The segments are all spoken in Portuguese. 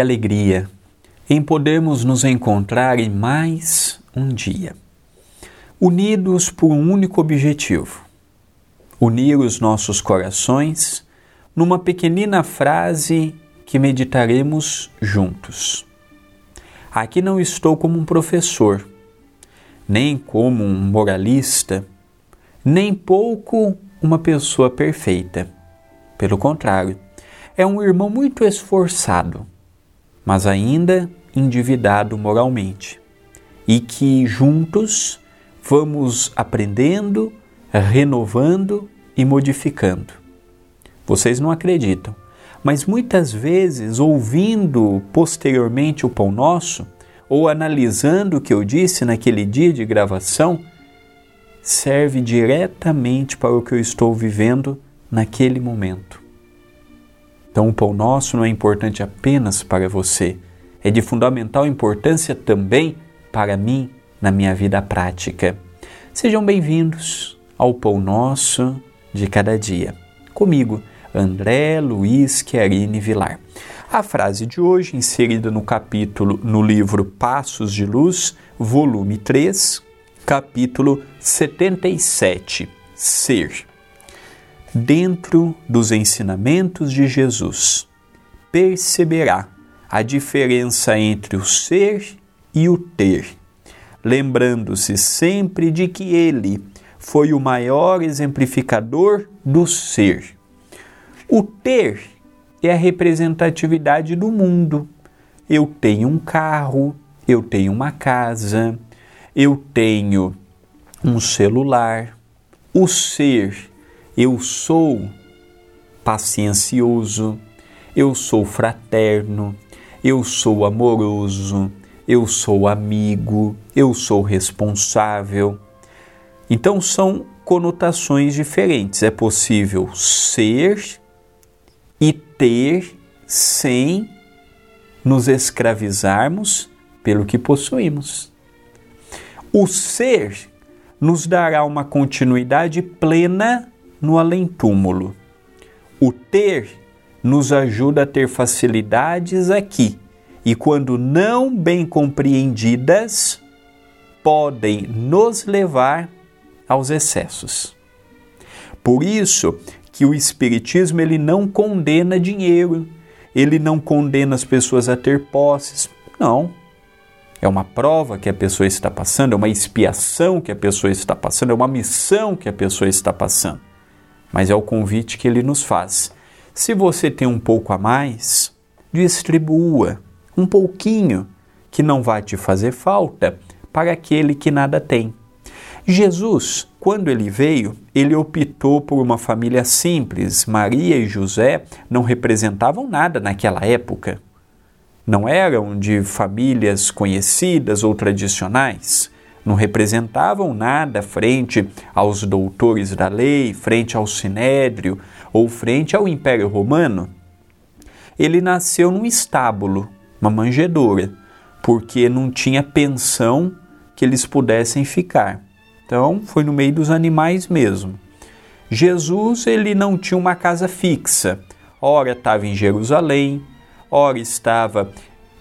alegria em podermos nos encontrar em mais um dia, unidos por um único objetivo: unir os nossos corações numa pequenina frase que meditaremos juntos. Aqui não estou como um professor, nem como um moralista, nem pouco uma pessoa perfeita. Pelo contrário, é um irmão muito esforçado, mas ainda endividado moralmente, e que juntos vamos aprendendo, renovando e modificando. Vocês não acreditam, mas muitas vezes, ouvindo posteriormente o Pão Nosso, ou analisando o que eu disse naquele dia de gravação, serve diretamente para o que eu estou vivendo naquele momento. Então, o pão nosso não é importante apenas para você, é de fundamental importância também para mim na minha vida prática. Sejam bem-vindos ao Pão Nosso de Cada Dia. Comigo, André Luiz Chiarini Vilar. A frase de hoje, inserida no capítulo no livro Passos de Luz, volume 3, capítulo 77. Ser dentro dos ensinamentos de Jesus, perceberá a diferença entre o ser e o ter, lembrando-se sempre de que ele foi o maior exemplificador do ser. O ter é a representatividade do mundo. Eu tenho um carro, eu tenho uma casa, eu tenho um celular. O ser eu sou paciencioso, eu sou fraterno, eu sou amoroso, eu sou amigo, eu sou responsável. Então são conotações diferentes. É possível ser e ter sem nos escravizarmos pelo que possuímos. O ser nos dará uma continuidade plena no além-túmulo. O ter nos ajuda a ter facilidades aqui e, quando não bem compreendidas, podem nos levar aos excessos. Por isso que o espiritismo ele não condena dinheiro, ele não condena as pessoas a ter posses. Não. É uma prova que a pessoa está passando, é uma expiação que a pessoa está passando, é uma missão que a pessoa está passando mas é o convite que ele nos faz. Se você tem um pouco a mais, distribua um pouquinho que não vai te fazer falta para aquele que nada tem. Jesus, quando ele veio, ele optou por uma família simples. Maria e José não representavam nada naquela época. Não eram de famílias conhecidas ou tradicionais não representavam nada frente aos doutores da lei, frente ao sinédrio ou frente ao Império Romano. Ele nasceu num estábulo, uma manjedoura, porque não tinha pensão que eles pudessem ficar. Então, foi no meio dos animais mesmo. Jesus, ele não tinha uma casa fixa. Ora estava em Jerusalém, ora estava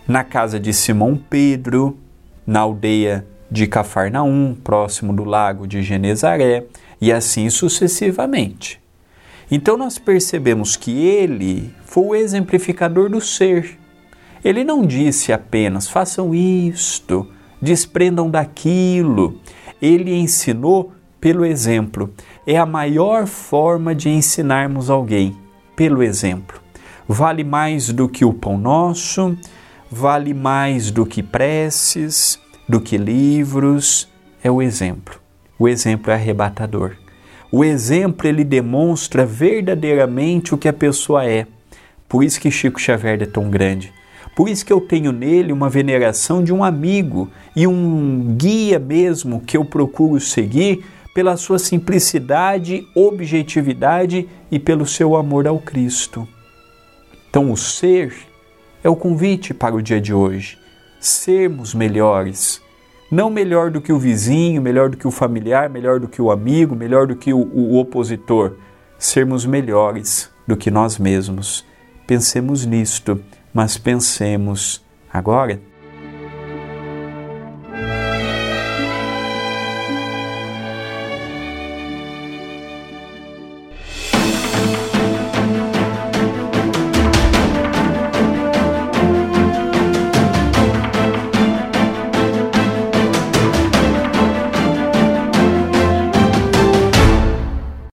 na casa de Simão Pedro, na aldeia de Cafarnaum, próximo do lago de Genezaré, e assim sucessivamente. Então nós percebemos que ele foi o exemplificador do ser. Ele não disse apenas façam isto, desprendam daquilo. Ele ensinou pelo exemplo. É a maior forma de ensinarmos alguém, pelo exemplo. Vale mais do que o pão nosso, vale mais do que preces, do que livros, é o exemplo. O exemplo é arrebatador. O exemplo ele demonstra verdadeiramente o que a pessoa é. Por isso que Chico Xavier é tão grande. Por isso que eu tenho nele uma veneração de um amigo e um guia mesmo que eu procuro seguir pela sua simplicidade, objetividade e pelo seu amor ao Cristo. Então, o ser é o convite para o dia de hoje sermos melhores. Não melhor do que o vizinho, melhor do que o familiar, melhor do que o amigo, melhor do que o, o opositor. Sermos melhores do que nós mesmos. Pensemos nisto mas pensemos agora